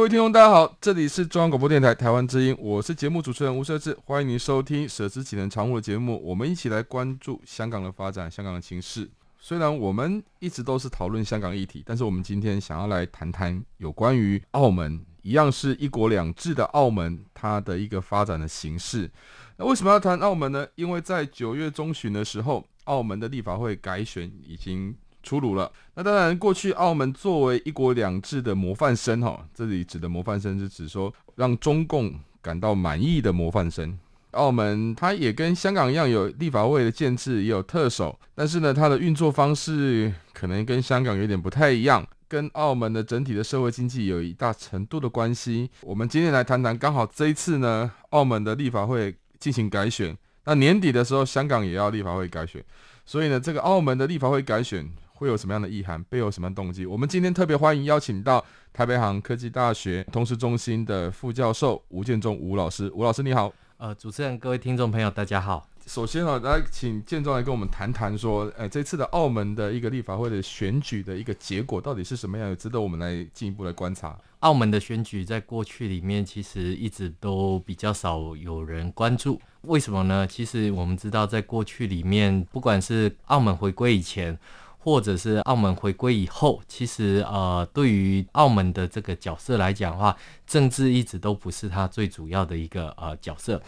各位听众，大家好，这里是中央广播电台台湾之音，我是节目主持人吴瑟智，欢迎您收听《舍之岂能常乎》的节目，我们一起来关注香港的发展，香港的情势。虽然我们一直都是讨论香港议题，但是我们今天想要来谈谈有关于澳门，一样是一国两制的澳门，它的一个发展的形势。那为什么要谈澳门呢？因为在九月中旬的时候，澳门的立法会改选已经出炉了。那当然，过去澳门作为一国两制的模范生，哈，这里指的模范生是指说让中共感到满意的模范生。澳门它也跟香港一样有立法会的建制，也有特首，但是呢，它的运作方式可能跟香港有点不太一样，跟澳门的整体的社会经济有一大程度的关系。我们今天来谈谈，刚好这一次呢，澳门的立法会进行改选，那年底的时候，香港也要立法会改选，所以呢，这个澳门的立法会改选会有什么样的意涵，背后有什么样的动机？我们今天特别欢迎邀请到台北航科技大学通识中心的副教授吴建中吴老师，吴老师你好。呃，主持人、各位听众朋友，大家好。首先啊，来请建中来跟我们谈谈说，呃，这次的澳门的一个立法会的选举的一个结果到底是什么样，有值得我们来进一步来观察。澳门的选举在过去里面其实一直都比较少有人关注，为什么呢？其实我们知道，在过去里面，不管是澳门回归以前，或者是澳门回归以后，其实呃，对于澳门的这个角色来讲的话，政治一直都不是他最主要的一个呃角色。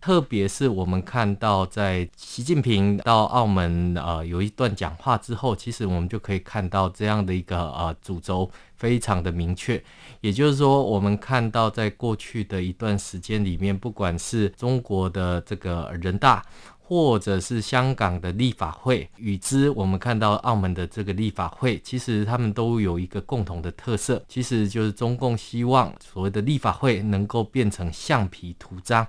特别是我们看到，在习近平到澳门呃有一段讲话之后，其实我们就可以看到这样的一个呃主轴非常的明确。也就是说，我们看到在过去的一段时间里面，不管是中国的这个人大。或者是香港的立法会，与之我们看到澳门的这个立法会，其实他们都有一个共同的特色，其实就是中共希望所谓的立法会能够变成橡皮图章。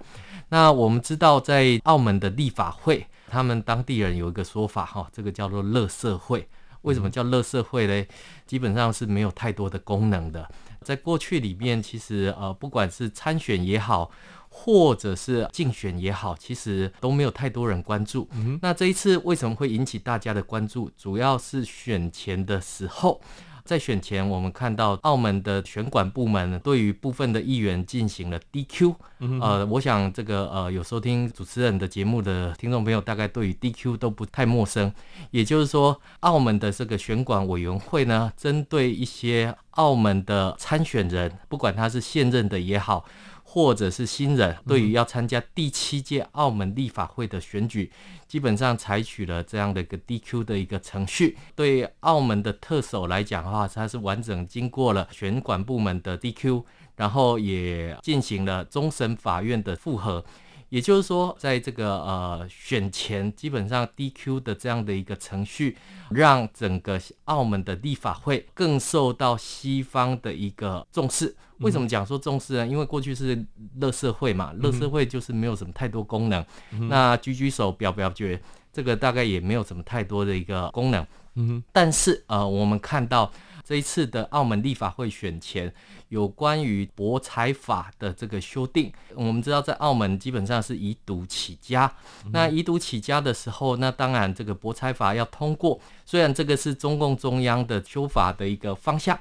那我们知道，在澳门的立法会，他们当地人有一个说法，哈，这个叫做“乐社会”。为什么叫“乐社会”呢？基本上是没有太多的功能的。在过去里面，其实呃，不管是参选也好。或者是竞选也好，其实都没有太多人关注。嗯。那这一次为什么会引起大家的关注？主要是选前的时候，在选前我们看到澳门的选管部门对于部分的议员进行了 DQ。嗯。呃，我想这个呃有收听主持人的节目的听众朋友，大概对于 DQ 都不太陌生。也就是说，澳门的这个选管委员会呢，针对一些澳门的参选人，不管他是现任的也好。或者是新人，对于要参加第七届澳门立法会的选举，基本上采取了这样的一个 DQ 的一个程序。对澳门的特首来讲的话，他是完整经过了选管部门的 DQ，然后也进行了终审法院的复核。也就是说，在这个呃选前，基本上 DQ 的这样的一个程序，让整个澳门的立法会更受到西方的一个重视。为什么讲说重视呢？因为过去是乐社会嘛，乐社会就是没有什么太多功能。那举举手表表决，这个大概也没有什么太多的一个功能。嗯，但是呃，我们看到这一次的澳门立法会选前。有关于博彩法的这个修订，我们知道在澳门基本上是以赌起家。那以赌起家的时候，那当然这个博彩法要通过，虽然这个是中共中央的修法的一个方向，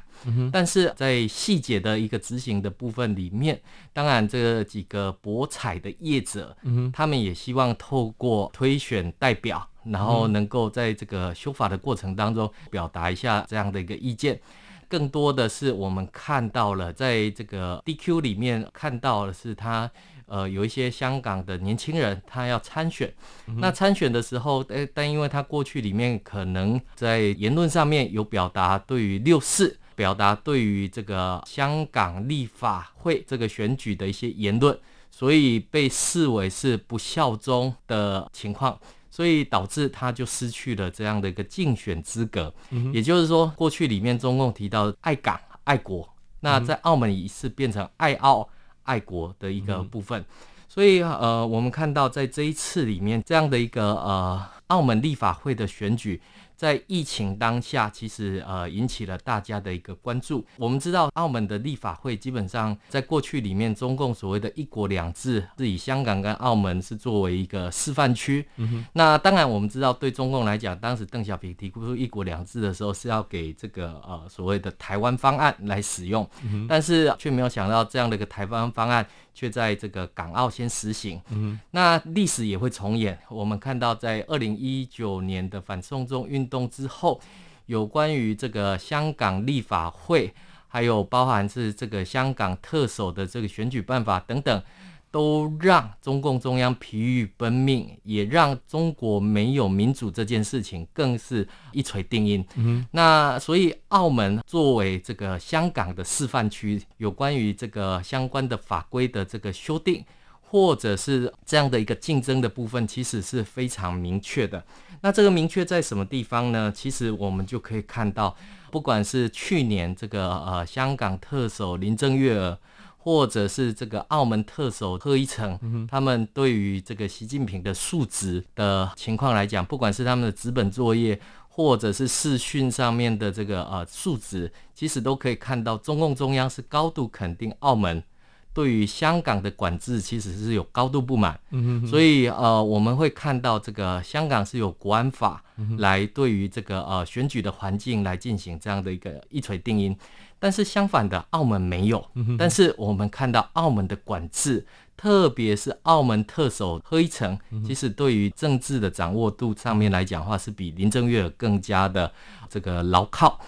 但是在细节的一个执行的部分里面，当然这几个博彩的业者，他们也希望透过推选代表，然后能够在这个修法的过程当中表达一下这样的一个意见。更多的是我们看到了在这个 DQ 里面看到的是他。呃，有一些香港的年轻人，他要参选。嗯、那参选的时候，但但因为他过去里面可能在言论上面有表达对于六四，表达对于这个香港立法会这个选举的一些言论，所以被视为是不效忠的情况，所以导致他就失去了这样的一个竞选资格。嗯、也就是说，过去里面中共提到爱港爱国，那在澳门已是变成爱澳。爱国的一个部分，嗯、所以呃，我们看到在这一次里面这样的一个呃，澳门立法会的选举。在疫情当下，其实呃引起了大家的一个关注。我们知道，澳门的立法会基本上在过去里面，中共所谓的一国两制是以香港跟澳门是作为一个示范区。嗯哼。那当然，我们知道对中共来讲，当时邓小平提出一国两制的时候，是要给这个呃所谓的台湾方案来使用，嗯。但是却没有想到这样的一个台湾方案。却在这个港澳先实行，嗯，那历史也会重演。我们看到，在二零一九年的反送中运动之后，有关于这个香港立法会，还有包含是这个香港特首的这个选举办法等等。都让中共中央疲于奔命，也让中国没有民主这件事情更是一锤定音。嗯，那所以澳门作为这个香港的示范区，有关于这个相关的法规的这个修订，或者是这样的一个竞争的部分，其实是非常明确的。那这个明确在什么地方呢？其实我们就可以看到，不管是去年这个呃香港特首林郑月娥。或者是这个澳门特首贺一诚，嗯、他们对于这个习近平的述职的情况来讲，不管是他们的纸本作业，或者是视讯上面的这个呃述职，其实都可以看到中共中央是高度肯定澳门对于香港的管制，其实是有高度不满。嗯哼，所以呃我们会看到这个香港是有国安法来对于这个呃选举的环境来进行这样的一个一锤定音。但是相反的，澳门没有。但是我们看到澳门的管制，特别是澳门特首贺一诚，其实对于政治的掌握度上面来讲的话，是比林郑月娥更加的这个牢靠。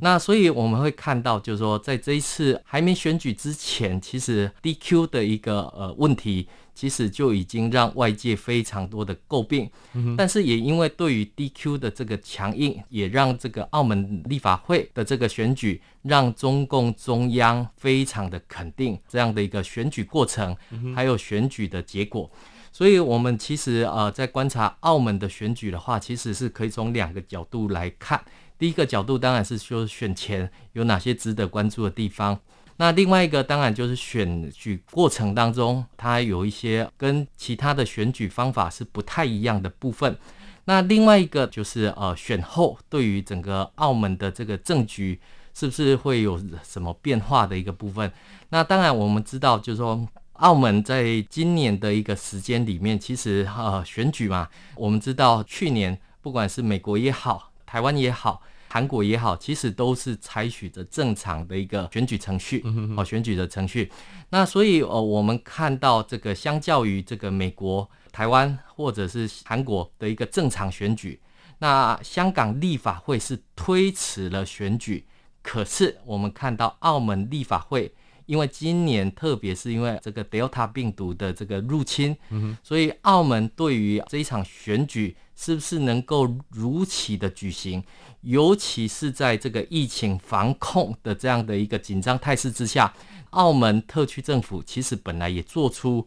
那所以我们会看到，就是说，在这一次还没选举之前，其实 DQ 的一个呃问题。其实就已经让外界非常多的诟病，但是也因为对于 DQ 的这个强硬，也让这个澳门立法会的这个选举，让中共中央非常的肯定这样的一个选举过程，还有选举的结果。所以，我们其实呃在观察澳门的选举的话，其实是可以从两个角度来看。第一个角度当然是说选前有哪些值得关注的地方。那另外一个当然就是选举过程当中，它有一些跟其他的选举方法是不太一样的部分。那另外一个就是呃选后对于整个澳门的这个政局是不是会有什么变化的一个部分。那当然我们知道，就是说澳门在今年的一个时间里面，其实呃选举嘛，我们知道去年不管是美国也好，台湾也好。韩国也好，其实都是采取着正常的一个选举程序，哦，选举的程序。那所以，呃，我们看到这个，相较于这个美国、台湾或者是韩国的一个正常选举，那香港立法会是推迟了选举。可是，我们看到澳门立法会，因为今年特别是因为这个 Delta 病毒的这个入侵，所以澳门对于这一场选举是不是能够如期的举行？尤其是在这个疫情防控的这样的一个紧张态势之下，澳门特区政府其实本来也做出，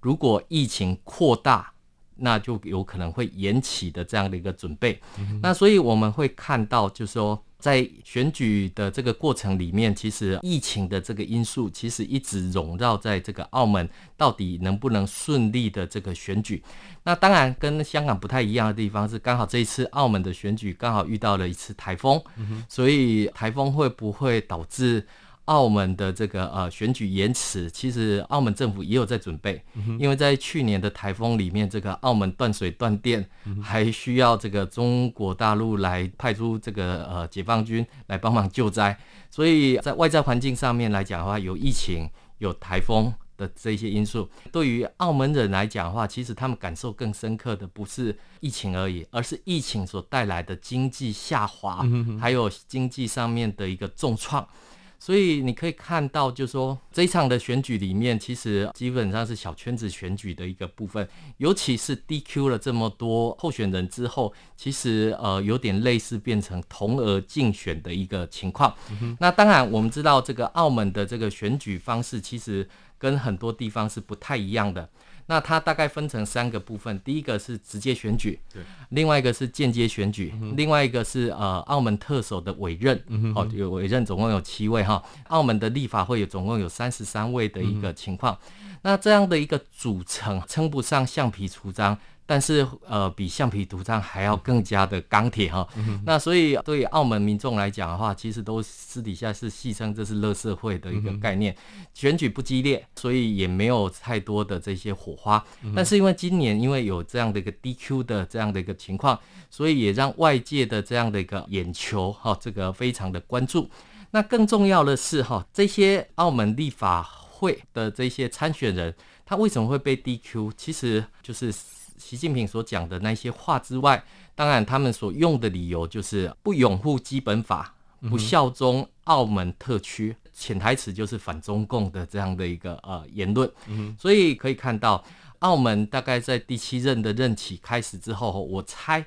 如果疫情扩大，那就有可能会延期的这样的一个准备。嗯、那所以我们会看到，就是说。在选举的这个过程里面，其实疫情的这个因素其实一直笼绕在这个澳门到底能不能顺利的这个选举。那当然跟香港不太一样的地方是，刚好这一次澳门的选举刚好遇到了一次台风，所以台风会不会导致？澳门的这个呃选举延迟，其实澳门政府也有在准备，因为在去年的台风里面，这个澳门断水断电，还需要这个中国大陆来派出这个呃解放军来帮忙救灾，所以在外在环境上面来讲的话，有疫情、有台风，的这些因素。对于澳门人来讲的话，其实他们感受更深刻的不是疫情而已，而是疫情所带来的经济下滑，还有经济上面的一个重创。所以你可以看到，就是说这一场的选举里面，其实基本上是小圈子选举的一个部分，尤其是 DQ 了这么多候选人之后，其实呃有点类似变成同额竞选的一个情况。嗯、那当然，我们知道这个澳门的这个选举方式，其实跟很多地方是不太一样的。那它大概分成三个部分，第一个是直接选举，对，另外一个是间接选举，嗯、另外一个是呃澳门特首的委任，嗯、哦，有委任总共有七位哈，澳门的立法会有总共有三十三位的一个情况，嗯、那这样的一个组成称不上橡皮图章。但是，呃，比橡皮图章还要更加的钢铁哈。嗯、那所以，对澳门民众来讲的话，其实都私底下是戏称这是乐社会的一个概念。嗯、选举不激烈，所以也没有太多的这些火花。嗯、但是因为今年因为有这样的一个 DQ 的这样的一个情况，所以也让外界的这样的一个眼球哈，这个非常的关注。那更重要的是哈，这些澳门立法会的这些参选人，他为什么会被 DQ？其实就是。习近平所讲的那些话之外，当然他们所用的理由就是不拥护基本法，不效忠澳门特区，潜台词就是反中共的这样的一个呃言论。所以可以看到，澳门大概在第七任的任期开始之后，我猜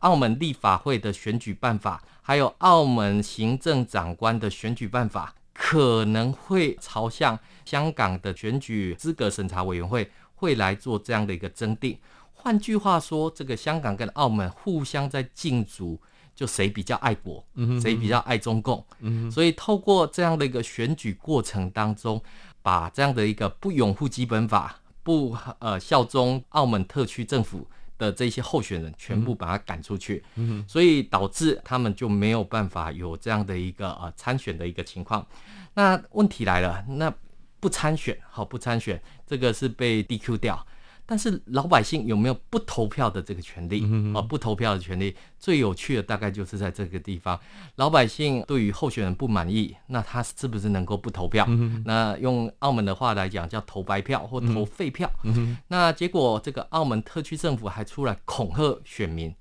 澳门立法会的选举办法，还有澳门行政长官的选举办法，可能会朝向香港的选举资格审查委员会会来做这样的一个增订。换句话说，这个香港跟澳门互相在竞逐，就谁比较爱国，谁比较爱中共。所以透过这样的一个选举过程当中，把这样的一个不拥护基本法、不呃效忠澳门特区政府的这些候选人，全部把他赶出去。所以导致他们就没有办法有这样的一个呃参选的一个情况。那问题来了，那不参选，好不参选，这个是被 DQ 掉。但是老百姓有没有不投票的这个权利？啊，不投票的权利最有趣的大概就是在这个地方。老百姓对于候选人不满意，那他是不是能够不投票？嗯、那用澳门的话来讲，叫投白票或投废票。嗯、那结果这个澳门特区政府还出来恐吓选民：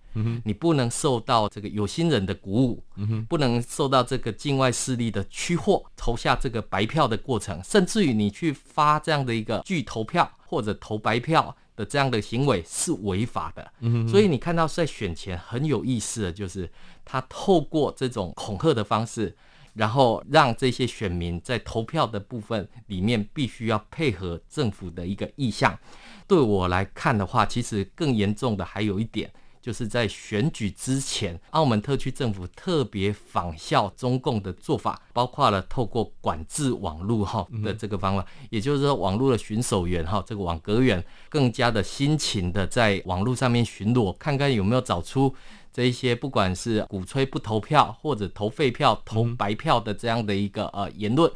你不能受到这个有心人的鼓舞，嗯、不能受到这个境外势力的驱惑，投下这个白票的过程，甚至于你去发这样的一个拒投票。或者投白票的这样的行为是违法的，嗯、所以你看到在选前很有意思的就是，他透过这种恐吓的方式，然后让这些选民在投票的部分里面必须要配合政府的一个意向。对我来看的话，其实更严重的还有一点。就是在选举之前，澳门特区政府特别仿效中共的做法，包括了透过管制网络哈的这个方法，也就是说，网络的巡守员哈，这个网格员更加的辛勤的在网络上面巡逻，看看有没有找出这一些不管是鼓吹不投票或者投废票、投白票的这样的一个呃言论。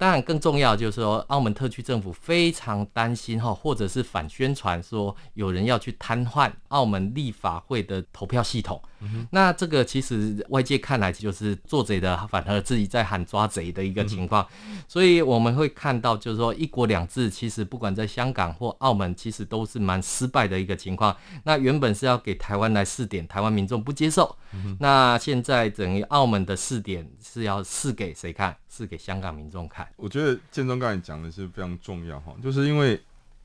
当然，更重要就是说，澳门特区政府非常担心哈，或者是反宣传说有人要去瘫痪澳门立法会的投票系统。嗯、那这个其实外界看来就是做贼的，反而自己在喊抓贼的一个情况。嗯、所以我们会看到，就是说一国两制，其实不管在香港或澳门，其实都是蛮失败的一个情况。那原本是要给台湾来试点，台湾民众不接受。嗯、那现在等于澳门的试点是要试给谁看？是给香港民众看。我觉得建中刚才讲的是非常重要哈，就是因为。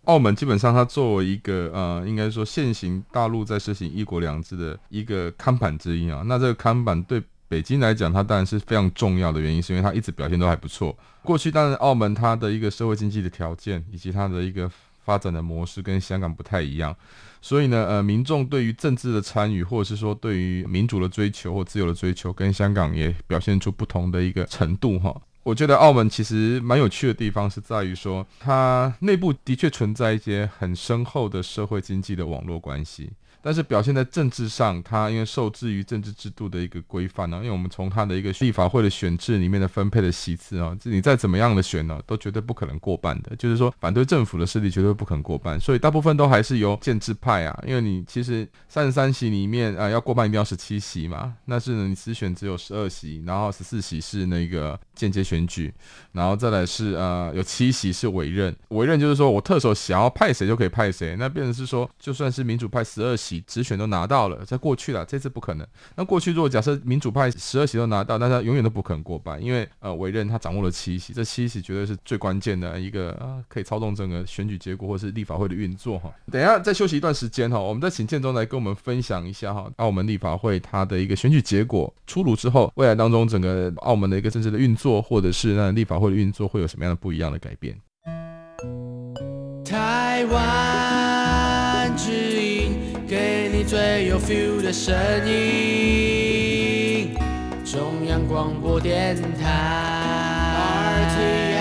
澳门基本上，它作为一个呃，应该说现行大陆在实行一国两制的一个看板之一啊。那这个看板对北京来讲，它当然是非常重要的原因，是因为它一直表现都还不错。过去当然澳门它的一个社会经济的条件以及它的一个发展的模式跟香港不太一样，所以呢，呃，民众对于政治的参与，或者是说对于民主的追求或自由的追求，跟香港也表现出不同的一个程度哈。我觉得澳门其实蛮有趣的地方是在于说，它内部的确存在一些很深厚的社会经济的网络关系。但是表现在政治上，它因为受制于政治制度的一个规范呢，因为我们从它的一个立法会的选制里面的分配的席次啊，你再怎么样的选呢，都绝对不可能过半的。就是说，反对政府的势力绝对不可能过半，所以大部分都还是由建制派啊，因为你其实三十三席里面啊，要过半一定要十七席嘛，那是，你直选只有十二席，然后十四席是那个间接选举，然后再来是呃有七席是委任，委任就是说我特首想要派谁就可以派谁，那变成是说，就算是民主派十二席。直选都拿到了，在过去了，这次不可能。那过去如果假设民主派十二席都拿到，那他永远都不可能过半，因为呃委任他掌握了七席，这七席绝对是最关键的一个啊，可以操纵整个选举结果或是立法会的运作哈。等一下再休息一段时间哈，我们再请建中来跟我们分享一下哈，澳门立法会它的一个选举结果出炉之后，未来当中整个澳门的一个政治的运作，或者是那立法会的运作会有什么样的不一样的改变？台湾。最有 feel 的声音，中央广播电台。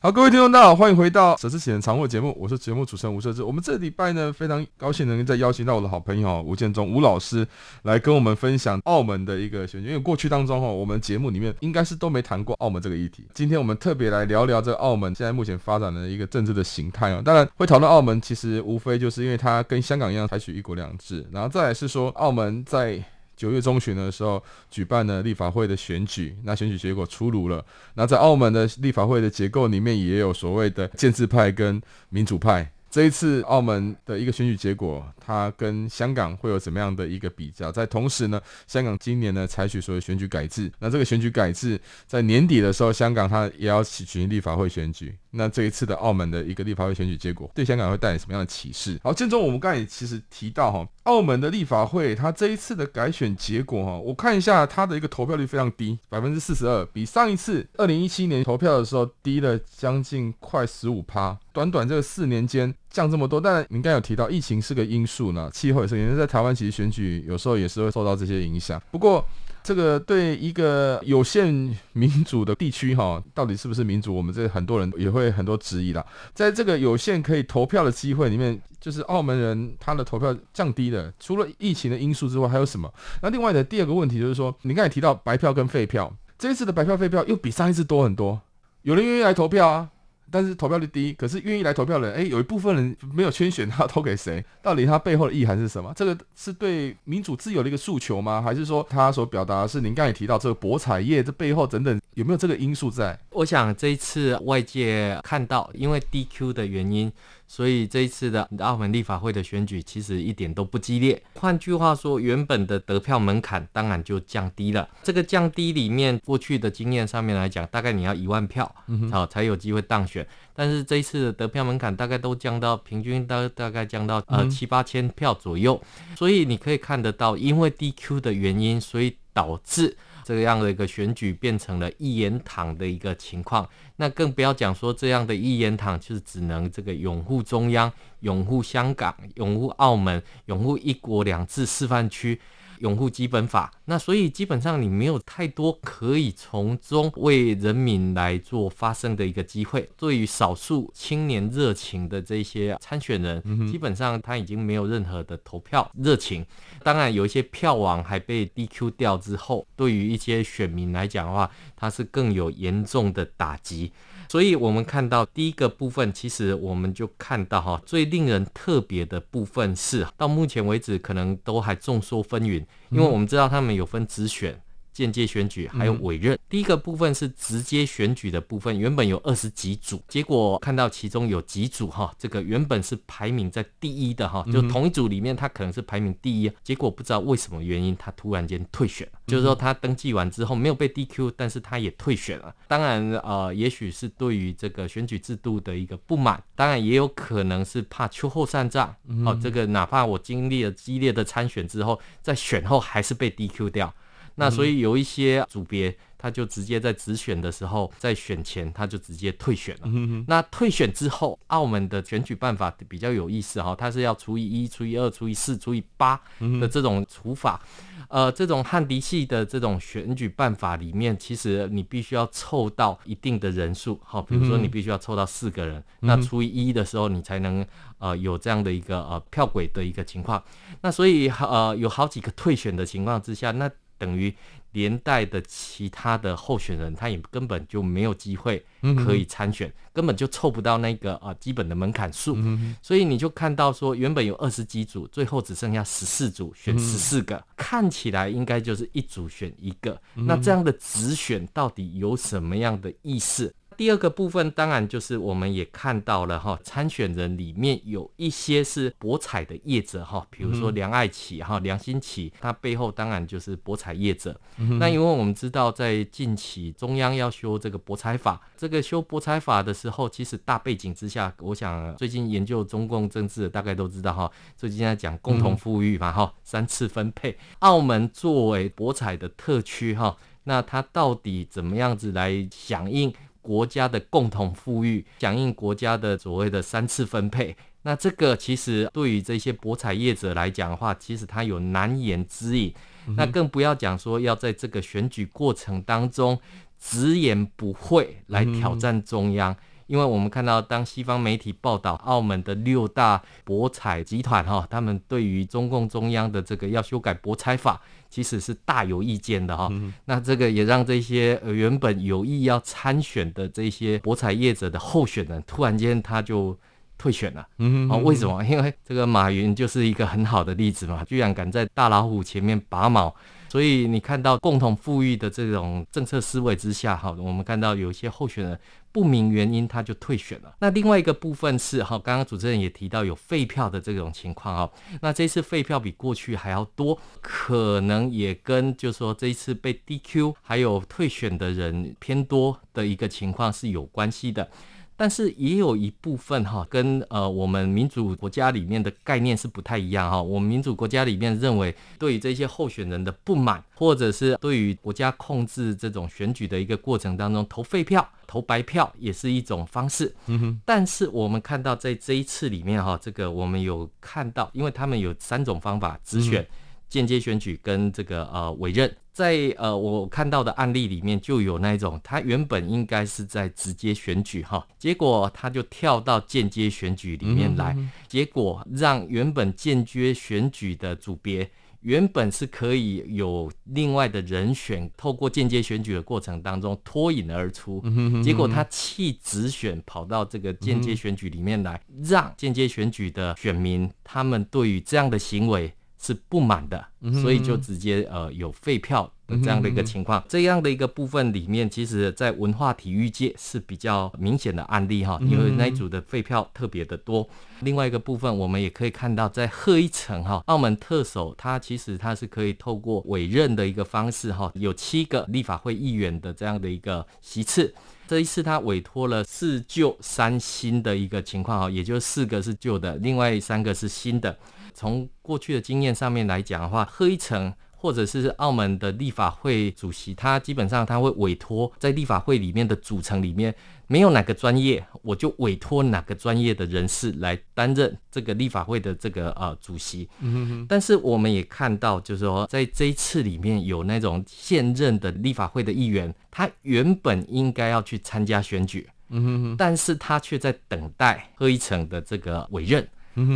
好，各位听众，大家好，欢迎回到《舍之启人常会》节目，我是节目主持人吴舍之。我们这礼拜呢，非常高兴能够再邀请到我的好朋友吴建中吴老师来跟我们分享澳门的一个选举。因为过去当中哈，我们节目里面应该是都没谈过澳门这个议题。今天我们特别来聊聊这澳门现在目前发展的一个政治的形态啊。当然会讨论澳门，其实无非就是因为它跟香港一样采取一国两制，然后再来是说澳门在。九月中旬的时候举办了立法会的选举，那选举结果出炉了。那在澳门的立法会的结构里面，也有所谓的建制派跟民主派。这一次澳门的一个选举结果，它跟香港会有怎么样的一个比较？在同时呢，香港今年呢采取所谓选举改制，那这个选举改制在年底的时候，香港它也要举行立法会选举。那这一次的澳门的一个立法会选举结果，对香港会带来什么样的启示？好，正中，我们刚才其实提到哈，澳门的立法会它这一次的改选结果哈，我看一下它的一个投票率非常低，百分之四十二，比上一次二零一七年投票的时候低了将近快十五趴，短短这四年间降这么多。但您刚有提到疫情是个因素呢，气候也是，因为在台湾其实选举有时候也是会受到这些影响。不过。这个对一个有限民主的地区，哈，到底是不是民主？我们这很多人也会很多质疑啦。在这个有限可以投票的机会里面，就是澳门人他的投票降低了，除了疫情的因素之外，还有什么？那另外的第二个问题就是说，你刚才提到白票跟废票，这一次的白票废票又比上一次多很多，有人愿意来投票啊。但是投票率低，可是愿意来投票的人，诶，有一部分人没有圈选，他投给谁？到底他背后的意涵是什么？这个是对民主自由的一个诉求吗？还是说他所表达的是您刚才提到这个博彩业这背后等等有没有这个因素在？我想这一次外界看到，因为 DQ 的原因。所以这一次的澳门立法会的选举其实一点都不激烈。换句话说，原本的得票门槛当然就降低了。这个降低里面，过去的经验上面来讲，大概你要一万票，好才有机会当选。但是这一次的得票门槛大概都降到平均大大概降到呃七八千票左右。所以你可以看得到，因为 DQ 的原因，所以导致。这样的一个选举变成了一言堂的一个情况，那更不要讲说这样的一言堂就是只能这个拥护中央、拥护香港、拥护澳门、拥护一国两制示范区。拥护基本法，那所以基本上你没有太多可以从中为人民来做发声的一个机会。对于少数青年热情的这些参选人，基本上他已经没有任何的投票热情。当然，有一些票王还被 DQ 掉之后，对于一些选民来讲的话，他是更有严重的打击。所以，我们看到第一个部分，其实我们就看到哈，最令人特别的部分是，到目前为止可能都还众说纷纭，因为我们知道他们有分直选。间接选举还有委任，嗯、第一个部分是直接选举的部分，原本有二十几组，结果看到其中有几组哈，这个原本是排名在第一的哈，就同一组里面他可能是排名第一，结果不知道为什么原因他突然间退选了，就是说他登记完之后没有被 DQ，但是他也退选了。当然呃，也许是对于这个选举制度的一个不满，当然也有可能是怕秋后算账，哦，这个哪怕我经历了激烈的参选之后，在选后还是被 DQ 掉。那所以有一些组别。他就直接在直选的时候，在选前他就直接退选了。嗯、那退选之后，澳门的选举办法比较有意思哈，它是要除以一、除以二、除以四、除以八的这种除法。嗯、呃，这种汉迪系的这种选举办法里面，其实你必须要凑到一定的人数，好，比如说你必须要凑到四个人，嗯、那除以一的时候，你才能呃有这样的一个呃票轨的一个情况。那所以呃有好几个退选的情况之下，那等于。连带的其他的候选人，他也根本就没有机会可以参选，嗯、根本就凑不到那个啊基本的门槛数，嗯、所以你就看到说，原本有二十几组，最后只剩下十四组，选十四个，嗯、看起来应该就是一组选一个，嗯、那这样的直选到底有什么样的意思？第二个部分当然就是我们也看到了哈，参选人里面有一些是博彩的业者哈，比如说梁爱琪哈、梁新奇，他背后当然就是博彩业者。那因为我们知道在近期中央要修这个博彩法，这个修博彩法的时候，其实大背景之下，我想最近研究中共政治的大概都知道哈，最近在讲共同富裕嘛哈，三次分配，澳门作为博彩的特区哈，那它到底怎么样子来响应？国家的共同富裕，响应国家的所谓的三次分配，那这个其实对于这些博彩业者来讲的话，其实他有难言之隐。嗯、那更不要讲说要在这个选举过程当中直言不讳来挑战中央，嗯、因为我们看到当西方媒体报道澳门的六大博彩集团哈，他们对于中共中央的这个要修改博彩法。其实是大有意见的哈，嗯、那这个也让这些原本有意要参选的这些博彩业者的候选人，突然间他就退选了。嗯哼，哦，为什么？因为这个马云就是一个很好的例子嘛，居然敢在大老虎前面拔毛。所以你看到共同富裕的这种政策思维之下，哈，我们看到有一些候选人不明原因他就退选了。那另外一个部分是哈，刚刚主持人也提到有废票的这种情况哈，那这次废票比过去还要多，可能也跟就是说这一次被 DQ 还有退选的人偏多的一个情况是有关系的。但是也有一部分哈，跟呃我们民主国家里面的概念是不太一样哈。我们民主国家里面认为，对于这些候选人的不满，或者是对于国家控制这种选举的一个过程当中，投废票、投白票也是一种方式。嗯哼。但是我们看到在这一次里面哈，这个我们有看到，因为他们有三种方法：直选、间接选举跟这个呃委任。在呃，我看到的案例里面就有那一种，他原本应该是在直接选举哈，结果他就跳到间接选举里面来，嗯嗯嗯，结果让原本间接选举的组别原本是可以有另外的人选，透过间接选举的过程当中脱颖而出，结果他弃直选跑到这个间接选举里面来，让间接选举的选民他们对于这样的行为。是不满的，所以就直接呃有废票的这样的一个情况，这样的一个部分里面，其实在文化体育界是比较明显的案例哈，因为那一组的废票特别的多。另外一个部分，我们也可以看到，在贺一诚哈，澳门特首他其实他是可以透过委任的一个方式哈，有七个立法会议员的这样的一个席次，这一次他委托了四旧三新的一个情况哈，也就是四个是旧的，另外三个是新的。从过去的经验上面来讲的话，贺一诚或者是澳门的立法会主席，他基本上他会委托在立法会里面的组成里面没有哪个专业，我就委托哪个专业的人士来担任这个立法会的这个呃主席。嗯哼哼。但是我们也看到，就是说在这一次里面有那种现任的立法会的议员，他原本应该要去参加选举，嗯哼哼，但是他却在等待贺一诚的这个委任。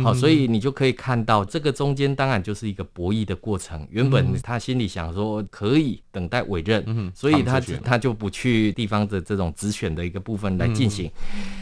好，所以你就可以看到，这个中间当然就是一个博弈的过程。原本他心里想说可以等待委任，所以他他就不去地方的这种直选的一个部分来进行。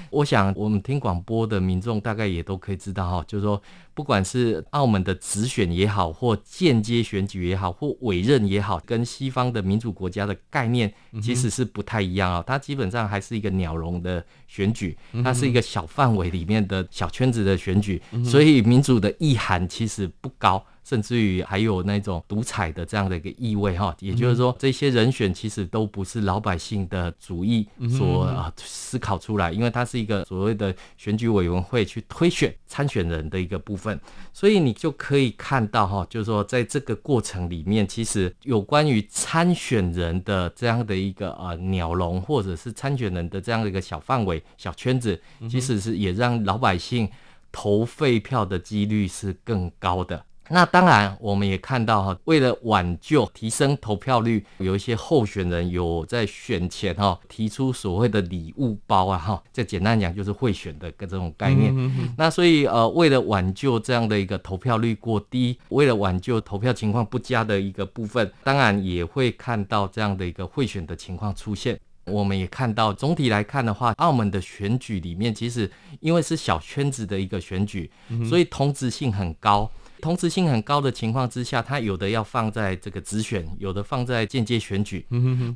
我想我们听广播的民众大概也都可以知道哈，就是说。不管是澳门的直选也好，或间接选举也好，或委任也好，跟西方的民主国家的概念其实是不太一样啊。它基本上还是一个鸟笼的选举，它是一个小范围里面的小圈子的选举，所以民主的意涵其实不高。甚至于还有那种独裁的这样的一个意味哈。也就是说，这些人选其实都不是老百姓的主意所啊思考出来，因为它是一个所谓的选举委员会去推选参选人的一个部分，所以你就可以看到哈，就是说在这个过程里面，其实有关于参选人的这样的一个呃鸟笼，或者是参选人的这样的一个小范围、小圈子，其实是也让老百姓投废票的几率是更高的。那当然，我们也看到哈，为了挽救、提升投票率，有一些候选人有在选前哈提出所谓的礼物包啊哈，这简单讲就是贿选的这种概念。那所以呃，为了挽救这样的一个投票率过低，为了挽救投票情况不佳的一个部分，当然也会看到这样的一个贿选的情况出现。我们也看到，总体来看的话，澳门的选举里面，其实因为是小圈子的一个选举，所以同质性很高。同质性很高的情况之下，它有的要放在这个直选，有的放在间接选举，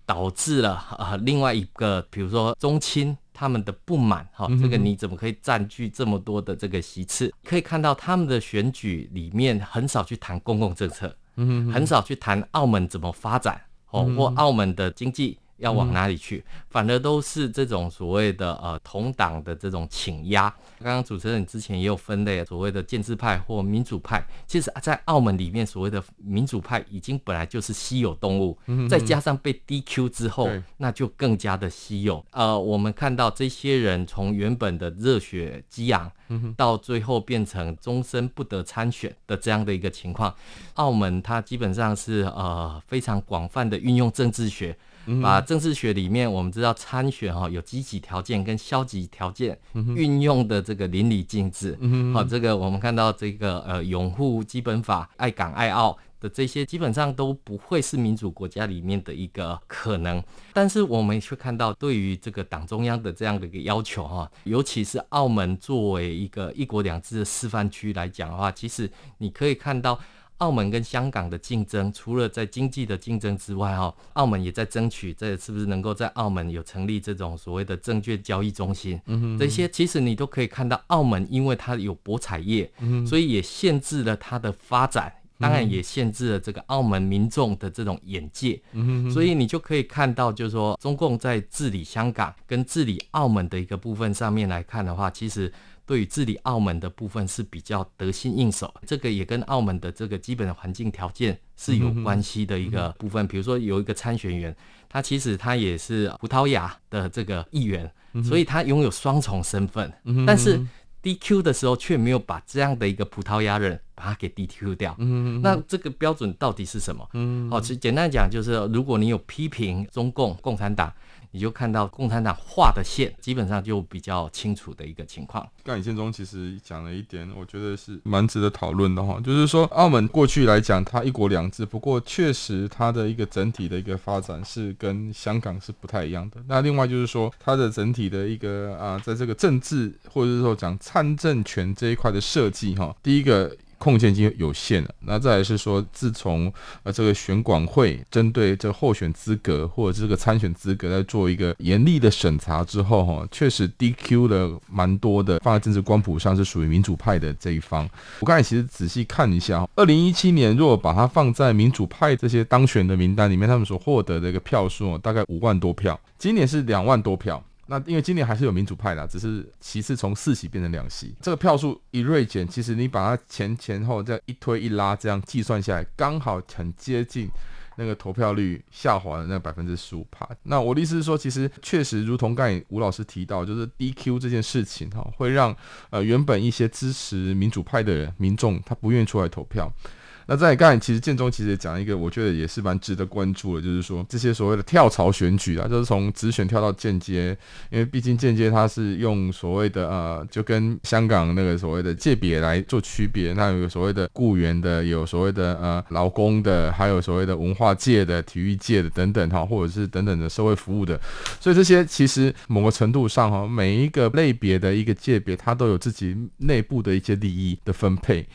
导致了呃另外一个，比如说中青他们的不满哈，这个你怎么可以占据这么多的这个席次？可以看到他们的选举里面很少去谈公共政策，很少去谈澳门怎么发展哦，或澳门的经济。要往哪里去？反而都是这种所谓的呃同党的这种倾压。刚刚主持人之前也有分类，所谓的建制派或民主派。其实，在澳门里面，所谓的民主派已经本来就是稀有动物，再加上被 DQ 之后，那就更加的稀有。呃，我们看到这些人从原本的热血激昂，到最后变成终身不得参选的这样的一个情况。澳门它基本上是呃非常广泛的运用政治学。把政治学里面我们知道参选哈有积极条件跟消极条件运用的这个淋漓尽致，好，这个我们看到这个呃拥护基本法、爱港爱澳的这些基本上都不会是民主国家里面的一个可能，但是我们却看到对于这个党中央的这样的一个要求哈，尤其是澳门作为一个一国两制的示范区来讲的话，其实你可以看到。澳门跟香港的竞争，除了在经济的竞争之外，哈，澳门也在争取，这是不是能够在澳门有成立这种所谓的证券交易中心？嗯哼，这些其实你都可以看到，澳门因为它有博彩业，嗯，所以也限制了它的发展，当然也限制了这个澳门民众的这种眼界。嗯哼，所以你就可以看到，就是说中共在治理香港跟治理澳门的一个部分上面来看的话，其实。对于治理澳门的部分是比较得心应手，这个也跟澳门的这个基本的环境条件是有关系的一个部分。比如说有一个参选员，他其实他也是葡萄牙的这个议员，所以他拥有双重身份，但是 DQ 的时候却没有把这样的一个葡萄牙人把他给 DQ 掉。那这个标准到底是什么？好，其实简单讲就是，如果你有批评中共共产党。你就看到共产党画的线，基本上就比较清楚的一个情况。刚才宪忠其实讲了一点，我觉得是蛮值得讨论的哈，就是说澳门过去来讲，它一国两制，不过确实它的一个整体的一个发展是跟香港是不太一样的。那另外就是说，它的整体的一个啊，在这个政治或者是说讲参政权这一块的设计哈，第一个。空间已经有限了。那再来是说，自从呃这个选管会针对这候选资格或者这个参选资格在做一个严厉的审查之后，哈，确实 DQ 了蛮多的，放在政治光谱上是属于民主派的这一方。我刚才其实仔细看一下，二零一七年如果把它放在民主派这些当选的名单里面，他们所获得的一个票数大概五万多票，今年是两万多票。那因为今年还是有民主派的，只是其次从四席变成两席，这个票数一锐减，其实你把它前前后这样一推一拉，这样计算下来，刚好很接近那个投票率下滑的那百分之十五趴。那我的意思是说，其实确实如同刚才吴老师提到，就是 DQ 这件事情哈，会让呃原本一些支持民主派的人民众他不愿意出来投票。那在刚才其实建中其实也讲一个，我觉得也是蛮值得关注的，就是说这些所谓的跳槽选举啊，就是从直选跳到间接，因为毕竟间接它是用所谓的呃，就跟香港那个所谓的界别来做区别，那有所谓的雇员的，有所谓的呃劳工的，还有所谓的文化界的、体育界的等等哈，或者是等等的社会服务的，所以这些其实某个程度上哈，每一个类别的一个界别，它都有自己内部的一些利益的分配。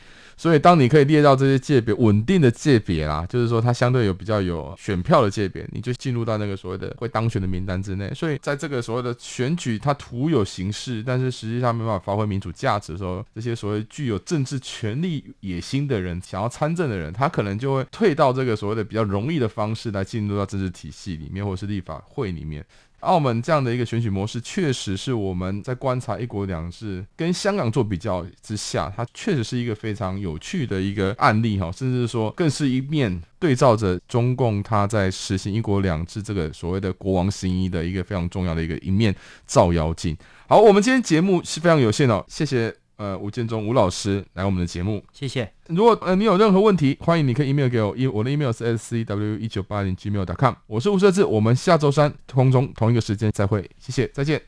所以当你可以列到这些界别稳定的界别啦，就是说它相对有比较有选票的界别，你就进入到那个所谓的会当选的名单之内。所以在这个所谓的选举，它徒有形式，但是实际上没办法发挥民主价值的时候，这些所谓具有政治权力野心的人，想要参政的人，他可能就会退到这个所谓的比较容易的方式来进入到政治体系里面，或者是立法会里面。澳门这样的一个选举模式，确实是我们在观察一国两制跟香港做比较之下，它确实是一个非常有趣的一个案例哈，甚至说更是一面对照着中共它在实行一国两制这个所谓的国王行医的一个非常重要的一个一面照妖镜。好，我们今天节目是非常有限哦，谢谢。呃，吴建中吴老师来我们的节目，谢谢。如果呃你有任何问题，欢迎你可以 email 给我，我的 email 是 scw 一九八零 gmail.com。我是吴设志，我们下周三空中同一个时间再会，谢谢，再见。